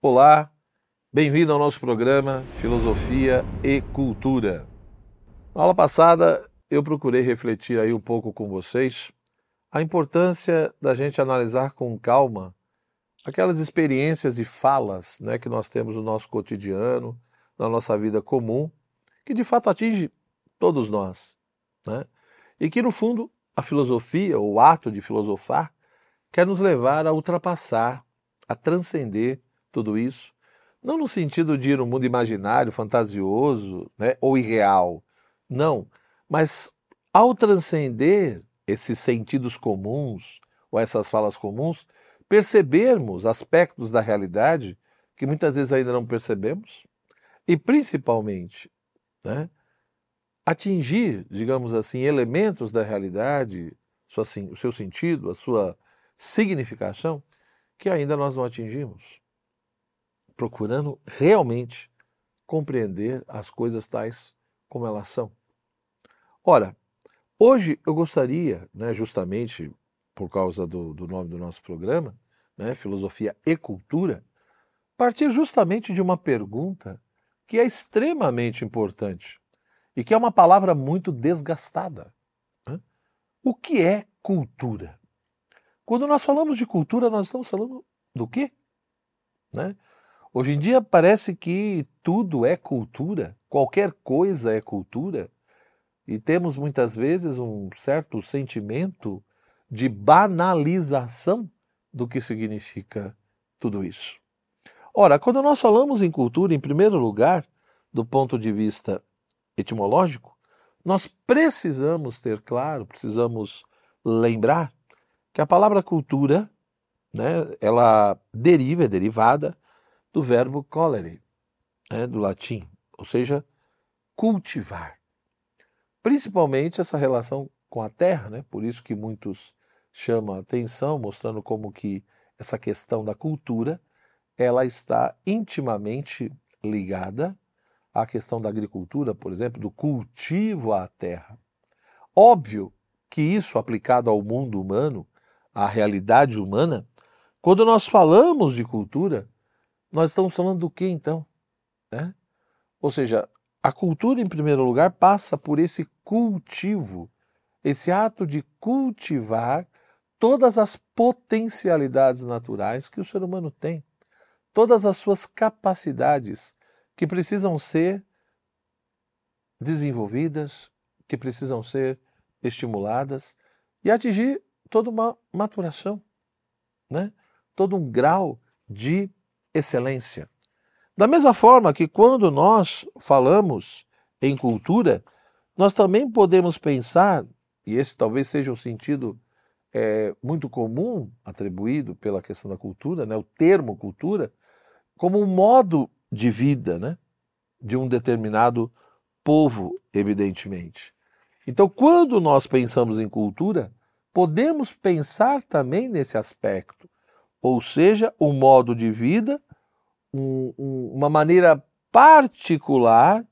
Olá, bem-vindo ao nosso programa Filosofia e Cultura. Na aula passada eu procurei refletir aí um pouco com vocês a importância da gente analisar com calma aquelas experiências e falas né, que nós temos no nosso cotidiano, na nossa vida comum, que de fato atinge todos nós. Né? E que, no fundo, a filosofia, o ato de filosofar, quer nos levar a ultrapassar, a transcender tudo isso, não no sentido de ir no mundo imaginário, fantasioso né, ou irreal, não, mas ao transcender esses sentidos comuns ou essas falas comuns, percebermos aspectos da realidade que muitas vezes ainda não percebemos e principalmente né, atingir, digamos assim, elementos da realidade, o seu sentido, a sua significação, que ainda nós não atingimos, procurando realmente compreender as coisas tais como elas são. Ora, hoje eu gostaria, né, justamente por causa do, do nome do nosso programa, né, Filosofia e Cultura, partir justamente de uma pergunta que é extremamente importante e que é uma palavra muito desgastada. Né? O que é cultura? Quando nós falamos de cultura, nós estamos falando do quê? Né? Hoje em dia parece que tudo é cultura, qualquer coisa é cultura, e temos muitas vezes um certo sentimento de banalização do que significa tudo isso. Ora, quando nós falamos em cultura, em primeiro lugar, do ponto de vista etimológico, nós precisamos ter claro, precisamos lembrar que a palavra cultura, né, ela deriva, é derivada do verbo colere, né, do latim, ou seja, cultivar. Principalmente essa relação com a terra, né, por isso que muitos chamam a atenção, mostrando como que essa questão da cultura, ela está intimamente ligada à questão da agricultura, por exemplo, do cultivo à terra. Óbvio que isso aplicado ao mundo humano a realidade humana, quando nós falamos de cultura, nós estamos falando do que então? Né? Ou seja, a cultura, em primeiro lugar, passa por esse cultivo, esse ato de cultivar todas as potencialidades naturais que o ser humano tem, todas as suas capacidades que precisam ser desenvolvidas, que precisam ser estimuladas e atingir toda uma maturação, né? todo um grau de excelência. Da mesma forma que quando nós falamos em cultura, nós também podemos pensar, e esse talvez seja um sentido é, muito comum atribuído pela questão da cultura, né, o termo cultura, como um modo de vida né, de um determinado povo, evidentemente. Então, quando nós pensamos em cultura, podemos pensar também nesse aspecto, ou seja, um modo de vida, um, um, uma maneira particular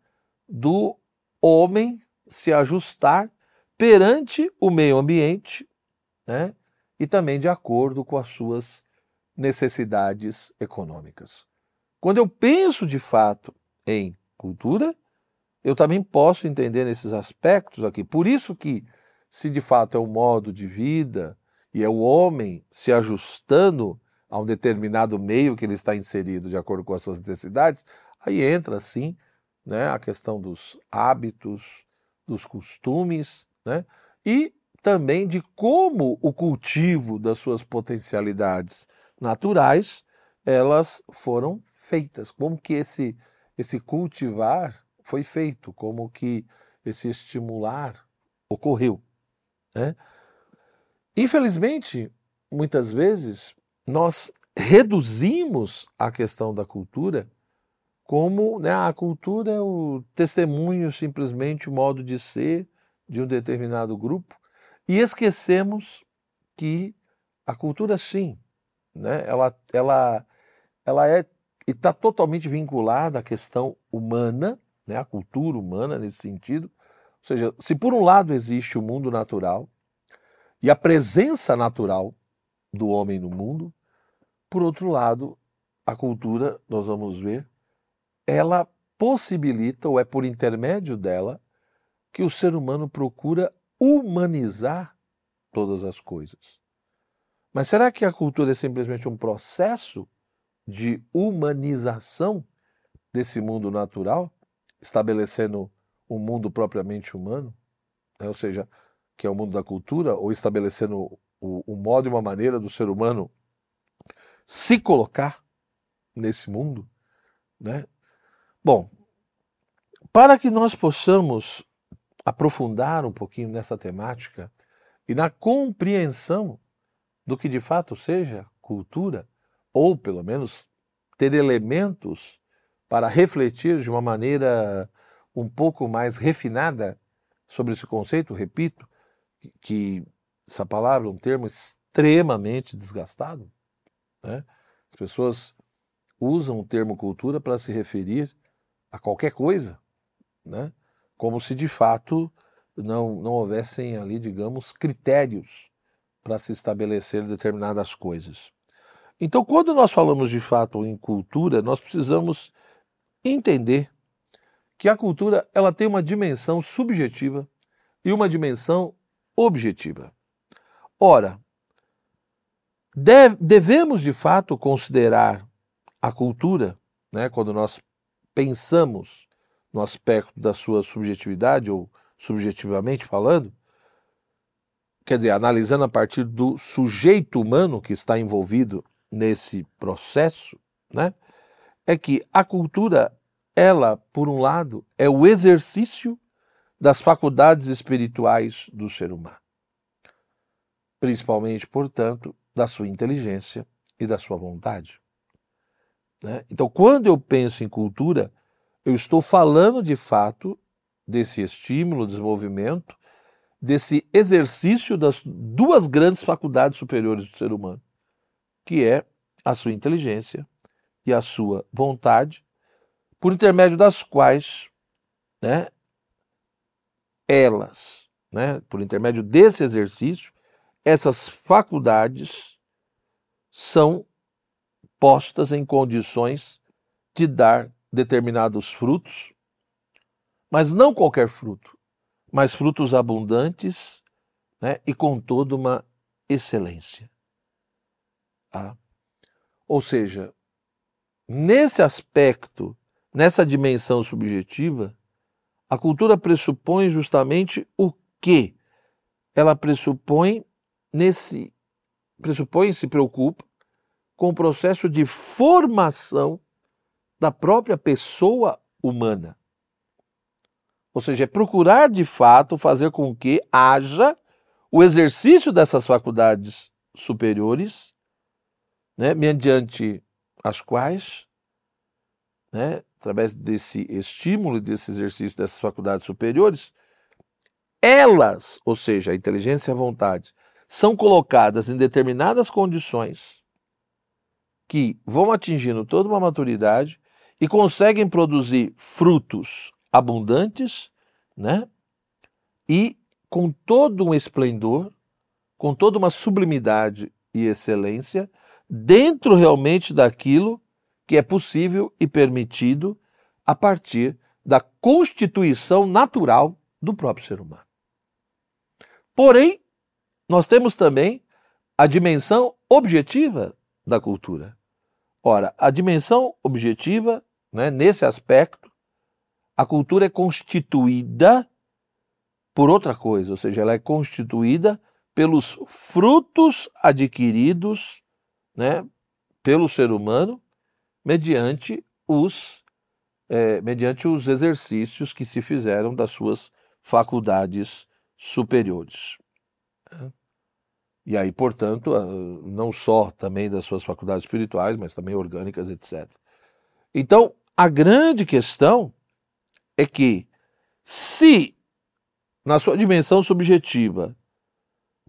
do homem se ajustar perante o meio ambiente né? e também de acordo com as suas necessidades econômicas. Quando eu penso de fato em cultura, eu também posso entender nesses aspectos aqui. Por isso que se de fato é o modo de vida e é o homem se ajustando a um determinado meio que ele está inserido de acordo com as suas necessidades, aí entra sim né, a questão dos hábitos, dos costumes, né, e também de como o cultivo das suas potencialidades naturais elas foram feitas, como que esse esse cultivar foi feito, como que esse estimular ocorreu. Né? Infelizmente, muitas vezes, nós reduzimos a questão da cultura como né, a cultura é o testemunho, simplesmente o modo de ser de um determinado grupo, e esquecemos que a cultura, sim, né, ela, ela, ela é está totalmente vinculada à questão humana, né, à cultura humana nesse sentido, ou seja, se por um lado existe o mundo natural e a presença natural do homem no mundo, por outro lado, a cultura, nós vamos ver, ela possibilita, ou é por intermédio dela, que o ser humano procura humanizar todas as coisas. Mas será que a cultura é simplesmente um processo de humanização desse mundo natural, estabelecendo um mundo propriamente humano? Né? Ou seja, que é o mundo da cultura, ou estabelecendo o, o modo e uma maneira do ser humano se colocar nesse mundo, né? Bom, para que nós possamos aprofundar um pouquinho nessa temática e na compreensão do que de fato seja cultura, ou pelo menos ter elementos para refletir de uma maneira um pouco mais refinada sobre esse conceito, repito, que essa palavra é um termo extremamente desgastado. Né? As pessoas usam o termo cultura para se referir a qualquer coisa, né? como se de fato não, não houvessem ali, digamos, critérios para se estabelecer determinadas coisas. Então, quando nós falamos de fato em cultura, nós precisamos entender que a cultura ela tem uma dimensão subjetiva e uma dimensão objetiva. Ora, devemos de fato considerar a cultura, né, quando nós pensamos no aspecto da sua subjetividade, ou subjetivamente falando, quer dizer, analisando a partir do sujeito humano que está envolvido nesse processo, né, é que a cultura, ela, por um lado, é o exercício das faculdades espirituais do ser humano principalmente, portanto, da sua inteligência e da sua vontade. Né? Então, quando eu penso em cultura, eu estou falando de fato desse estímulo, desenvolvimento, desse exercício das duas grandes faculdades superiores do ser humano, que é a sua inteligência e a sua vontade, por intermédio das quais, né, elas, né, por intermédio desse exercício, essas faculdades são postas em condições de dar determinados frutos, mas não qualquer fruto, mas frutos abundantes né, e com toda uma excelência. Ah. Ou seja, nesse aspecto, nessa dimensão subjetiva, a cultura pressupõe justamente o que? Ela pressupõe nesse pressupõe se preocupa com o processo de formação da própria pessoa humana. Ou seja, é procurar de fato fazer com que haja o exercício dessas faculdades superiores, né, mediante as quais, né, através desse estímulo desse exercício dessas faculdades superiores, elas, ou seja, a inteligência e a vontade, são colocadas em determinadas condições que vão atingindo toda uma maturidade e conseguem produzir frutos abundantes, né? E com todo um esplendor, com toda uma sublimidade e excelência, dentro realmente daquilo que é possível e permitido a partir da constituição natural do próprio ser humano. Porém, nós temos também a dimensão objetiva da cultura. Ora, a dimensão objetiva, né, nesse aspecto, a cultura é constituída por outra coisa, ou seja, ela é constituída pelos frutos adquiridos né, pelo ser humano mediante os, é, mediante os exercícios que se fizeram das suas faculdades superiores. E aí, portanto, não só também das suas faculdades espirituais, mas também orgânicas, etc. Então, a grande questão é que, se na sua dimensão subjetiva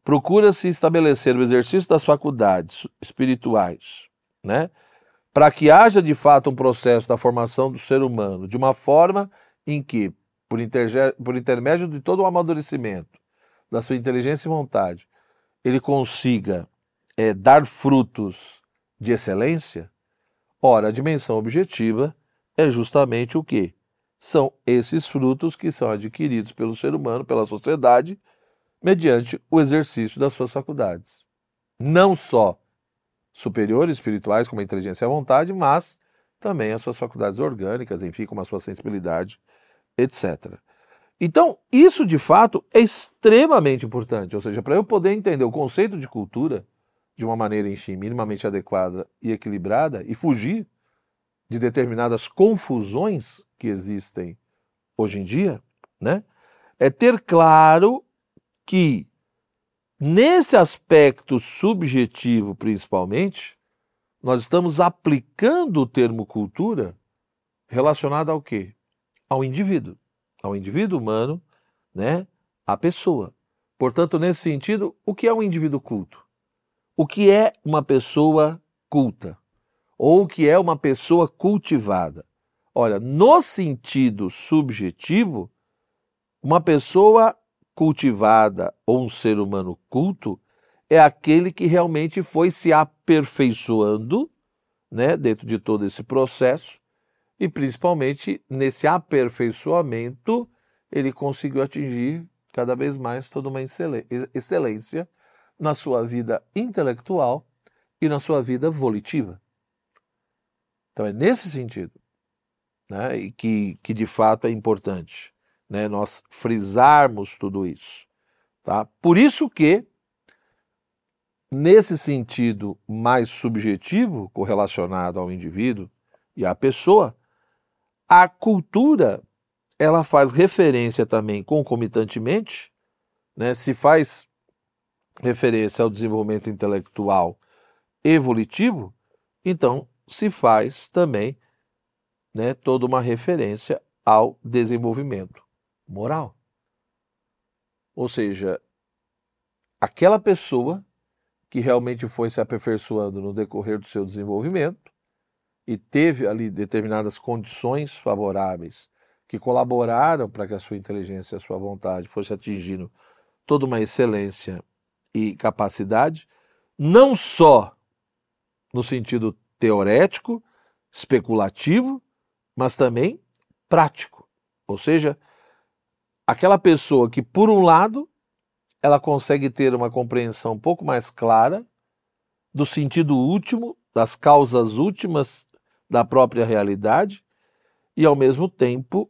procura-se estabelecer o exercício das faculdades espirituais, né, para que haja de fato um processo da formação do ser humano de uma forma em que, por, por intermédio de todo o amadurecimento da sua inteligência e vontade, ele consiga é, dar frutos de excelência, Ora, a dimensão objetiva é justamente o que? São esses frutos que são adquiridos pelo ser humano, pela sociedade, mediante o exercício das suas faculdades. Não só superiores, espirituais, como a inteligência e a vontade, mas também as suas faculdades orgânicas, enfim, como a sua sensibilidade, etc. Então, isso de fato é extremamente importante, ou seja, para eu poder entender o conceito de cultura de uma maneira, enfim, minimamente adequada e equilibrada e fugir de determinadas confusões que existem hoje em dia, né? É ter claro que nesse aspecto subjetivo, principalmente, nós estamos aplicando o termo cultura relacionado ao quê? Ao indivíduo, ao indivíduo humano, né? A pessoa. Portanto, nesse sentido, o que é um indivíduo culto? O que é uma pessoa culta? Ou o que é uma pessoa cultivada? Olha, no sentido subjetivo, uma pessoa cultivada ou um ser humano culto é aquele que realmente foi se aperfeiçoando, né, dentro de todo esse processo, e principalmente nesse aperfeiçoamento, ele conseguiu atingir cada vez mais toda uma excelência na sua vida intelectual e na sua vida volitiva. Então é nesse sentido né, que, que de fato é importante né, nós frisarmos tudo isso. Tá? Por isso que, nesse sentido mais subjetivo, correlacionado ao indivíduo e à pessoa, a cultura ela faz referência também concomitantemente, né, se faz referência ao desenvolvimento intelectual evolutivo, então se faz também né, toda uma referência ao desenvolvimento moral. Ou seja, aquela pessoa que realmente foi se aperfeiçoando no decorrer do seu desenvolvimento e teve ali determinadas condições favoráveis que colaboraram para que a sua inteligência a sua vontade fosse atingindo toda uma excelência e capacidade, não só no sentido teorético, especulativo, mas também prático. Ou seja, aquela pessoa que, por um lado, ela consegue ter uma compreensão um pouco mais clara do sentido último, das causas últimas da própria realidade, e ao mesmo tempo,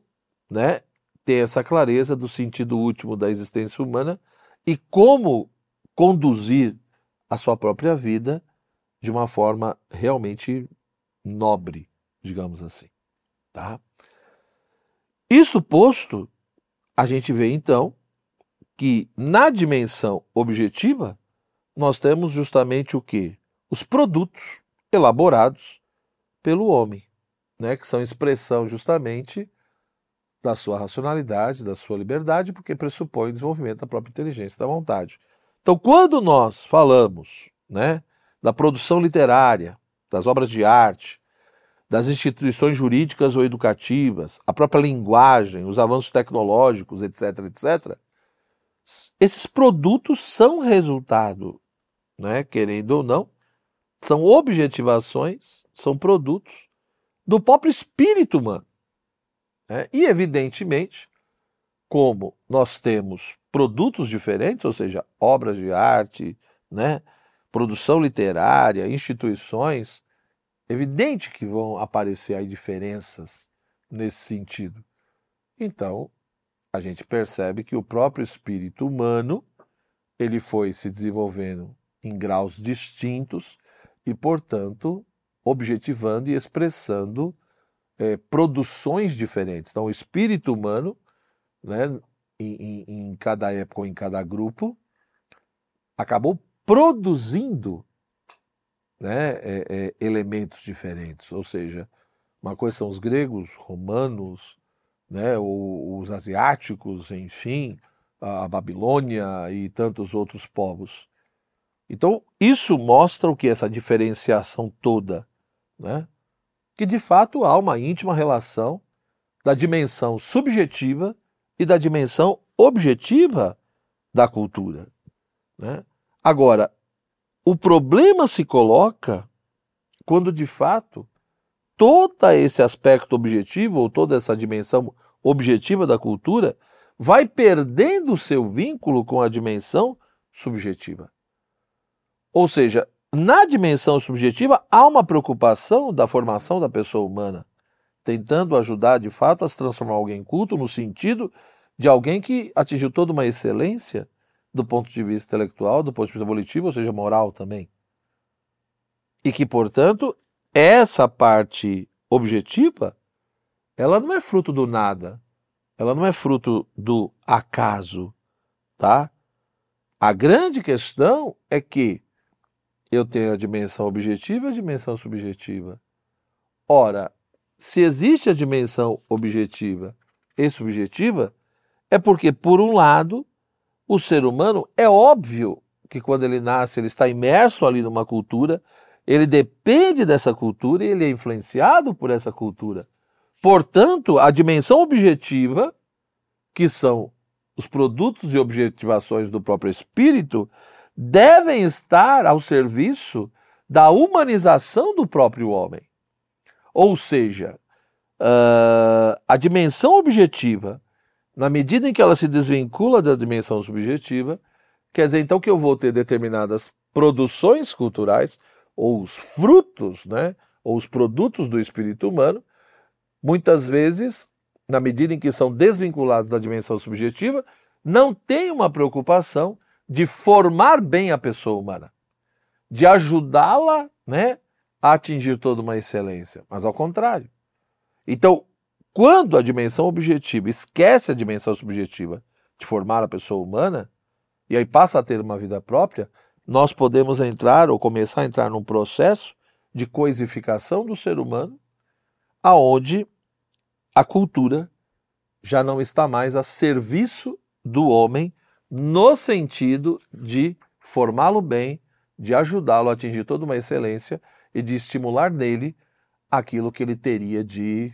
né, ter essa clareza do sentido último da existência humana e como conduzir a sua própria vida de uma forma realmente nobre, digamos assim, tá? Isto posto, a gente vê então que na dimensão objetiva nós temos justamente o que? Os produtos elaborados pelo homem, né, que são expressão justamente da sua racionalidade, da sua liberdade, porque pressupõe o desenvolvimento da própria inteligência da vontade. Então, quando nós falamos né, da produção literária, das obras de arte, das instituições jurídicas ou educativas, a própria linguagem, os avanços tecnológicos, etc., etc., esses produtos são resultado, né, querendo ou não, são objetivações, são produtos do próprio espírito humano. Né? E, evidentemente, como nós temos produtos diferentes, ou seja, obras de arte, né, produção literária, instituições, evidente que vão aparecer aí diferenças nesse sentido. Então, a gente percebe que o próprio espírito humano ele foi se desenvolvendo em graus distintos e, portanto, objetivando e expressando é, produções diferentes. Então, o espírito humano né, em, em, em cada época ou em cada grupo, acabou produzindo né, é, é, elementos diferentes. Ou seja, uma coisa são os gregos, romanos, né, os asiáticos, enfim, a Babilônia e tantos outros povos. Então, isso mostra o que? Essa diferenciação toda. Né? Que de fato há uma íntima relação da dimensão subjetiva e da dimensão objetiva da cultura. Né? Agora, o problema se coloca quando de fato todo esse aspecto objetivo, ou toda essa dimensão objetiva da cultura, vai perdendo o seu vínculo com a dimensão subjetiva. Ou seja, na dimensão subjetiva há uma preocupação da formação da pessoa humana, tentando ajudar de fato a se transformar alguém culto no sentido de alguém que atingiu toda uma excelência do ponto de vista intelectual, do ponto de vista volitivo, ou seja, moral também. E que, portanto, essa parte objetiva, ela não é fruto do nada, ela não é fruto do acaso, tá? A grande questão é que eu tenho a dimensão objetiva e a dimensão subjetiva. Ora, se existe a dimensão objetiva e subjetiva, é porque, por um lado, o ser humano é óbvio que quando ele nasce, ele está imerso ali numa cultura, ele depende dessa cultura e ele é influenciado por essa cultura. Portanto, a dimensão objetiva, que são os produtos e objetivações do próprio espírito, devem estar ao serviço da humanização do próprio homem. Ou seja, uh, a dimensão objetiva, na medida em que ela se desvincula da dimensão subjetiva, quer dizer então que eu vou ter determinadas produções culturais, ou os frutos, né, ou os produtos do espírito humano, muitas vezes, na medida em que são desvinculados da dimensão subjetiva, não têm uma preocupação de formar bem a pessoa humana, de ajudá-la né, a atingir toda uma excelência, mas ao contrário. Então, quando a dimensão objetiva esquece a dimensão subjetiva de formar a pessoa humana, e aí passa a ter uma vida própria, nós podemos entrar ou começar a entrar num processo de coisificação do ser humano, aonde a cultura já não está mais a serviço do homem no sentido de formá-lo bem, de ajudá-lo a atingir toda uma excelência e de estimular nele aquilo que ele teria de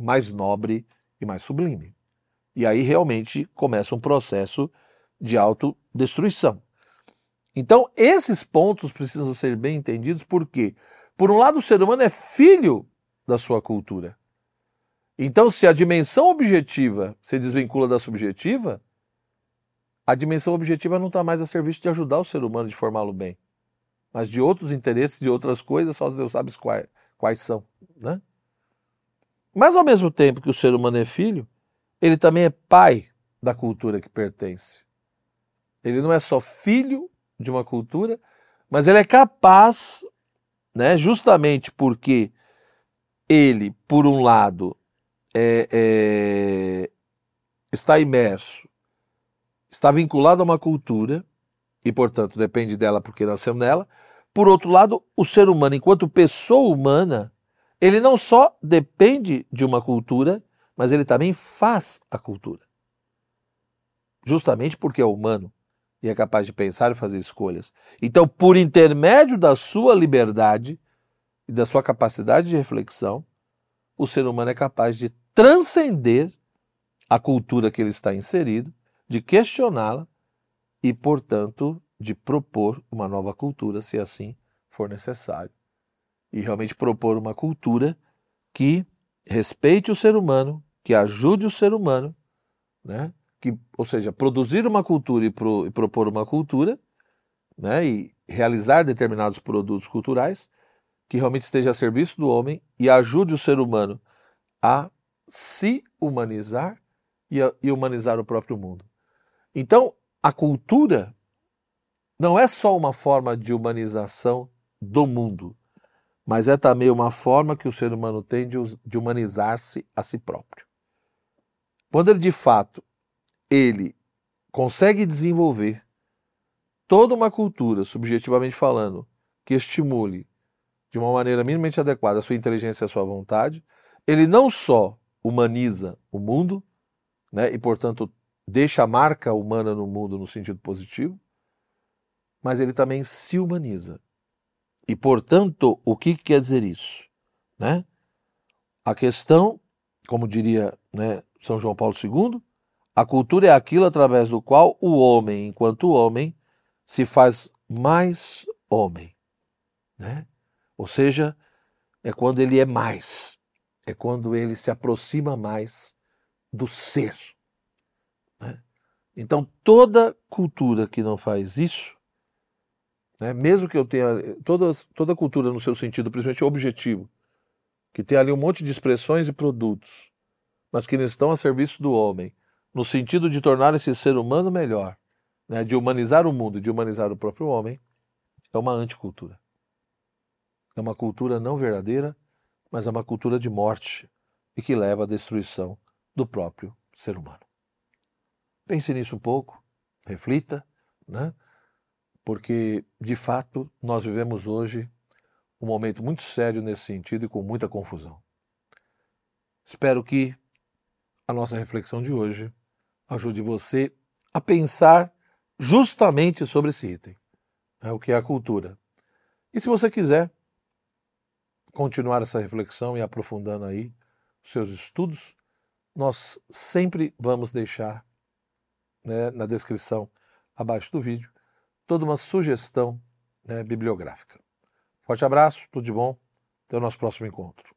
mais nobre e mais sublime. E aí realmente começa um processo de autodestruição. Então, esses pontos precisam ser bem entendidos porque, por um lado, o ser humano é filho da sua cultura. Então, se a dimensão objetiva se desvincula da subjetiva, a dimensão objetiva não está mais a serviço de ajudar o ser humano de formá-lo bem, mas de outros interesses, de outras coisas, só Deus sabe quais, quais são. Né? Mas ao mesmo tempo que o ser humano é filho, ele também é pai da cultura que pertence. Ele não é só filho de uma cultura, mas ele é capaz, né, justamente porque ele, por um lado, é, é, está imerso está vinculado a uma cultura e, portanto, depende dela porque nasceu nela. Por outro lado, o ser humano, enquanto pessoa humana, ele não só depende de uma cultura, mas ele também faz a cultura. Justamente porque é humano e é capaz de pensar e fazer escolhas. Então, por intermédio da sua liberdade e da sua capacidade de reflexão, o ser humano é capaz de transcender a cultura que ele está inserido de questioná-la e, portanto, de propor uma nova cultura, se assim for necessário. E realmente propor uma cultura que respeite o ser humano, que ajude o ser humano, né? que, ou seja, produzir uma cultura e, pro, e propor uma cultura, né? e realizar determinados produtos culturais que realmente esteja a serviço do homem e ajude o ser humano a se humanizar e, a, e humanizar o próprio mundo. Então, a cultura não é só uma forma de humanização do mundo, mas é também uma forma que o ser humano tem de, de humanizar-se a si próprio. Quando ele de fato ele consegue desenvolver toda uma cultura, subjetivamente falando, que estimule de uma maneira minimamente adequada a sua inteligência e a sua vontade, ele não só humaniza o mundo, né, e portanto deixa a marca humana no mundo no sentido positivo, mas ele também se humaniza. E, portanto, o que quer dizer isso? Né? A questão, como diria né, São João Paulo II, a cultura é aquilo através do qual o homem, enquanto homem, se faz mais homem. Né? Ou seja, é quando ele é mais, é quando ele se aproxima mais do ser. Né? Então, toda cultura que não faz isso, né, mesmo que eu tenha toda, toda cultura no seu sentido, principalmente objetivo, que tem ali um monte de expressões e produtos, mas que não estão a serviço do homem, no sentido de tornar esse ser humano melhor, né, de humanizar o mundo, de humanizar o próprio homem, é uma anticultura. É uma cultura não verdadeira, mas é uma cultura de morte e que leva à destruição do próprio ser humano. Pense nisso um pouco, reflita, né? Porque de fato nós vivemos hoje um momento muito sério nesse sentido e com muita confusão. Espero que a nossa reflexão de hoje ajude você a pensar justamente sobre esse item, né, o que é a cultura. E se você quiser continuar essa reflexão e aprofundando aí seus estudos, nós sempre vamos deixar né, na descrição abaixo do vídeo toda uma sugestão né, bibliográfica. Forte abraço, tudo de bom, até o nosso próximo encontro.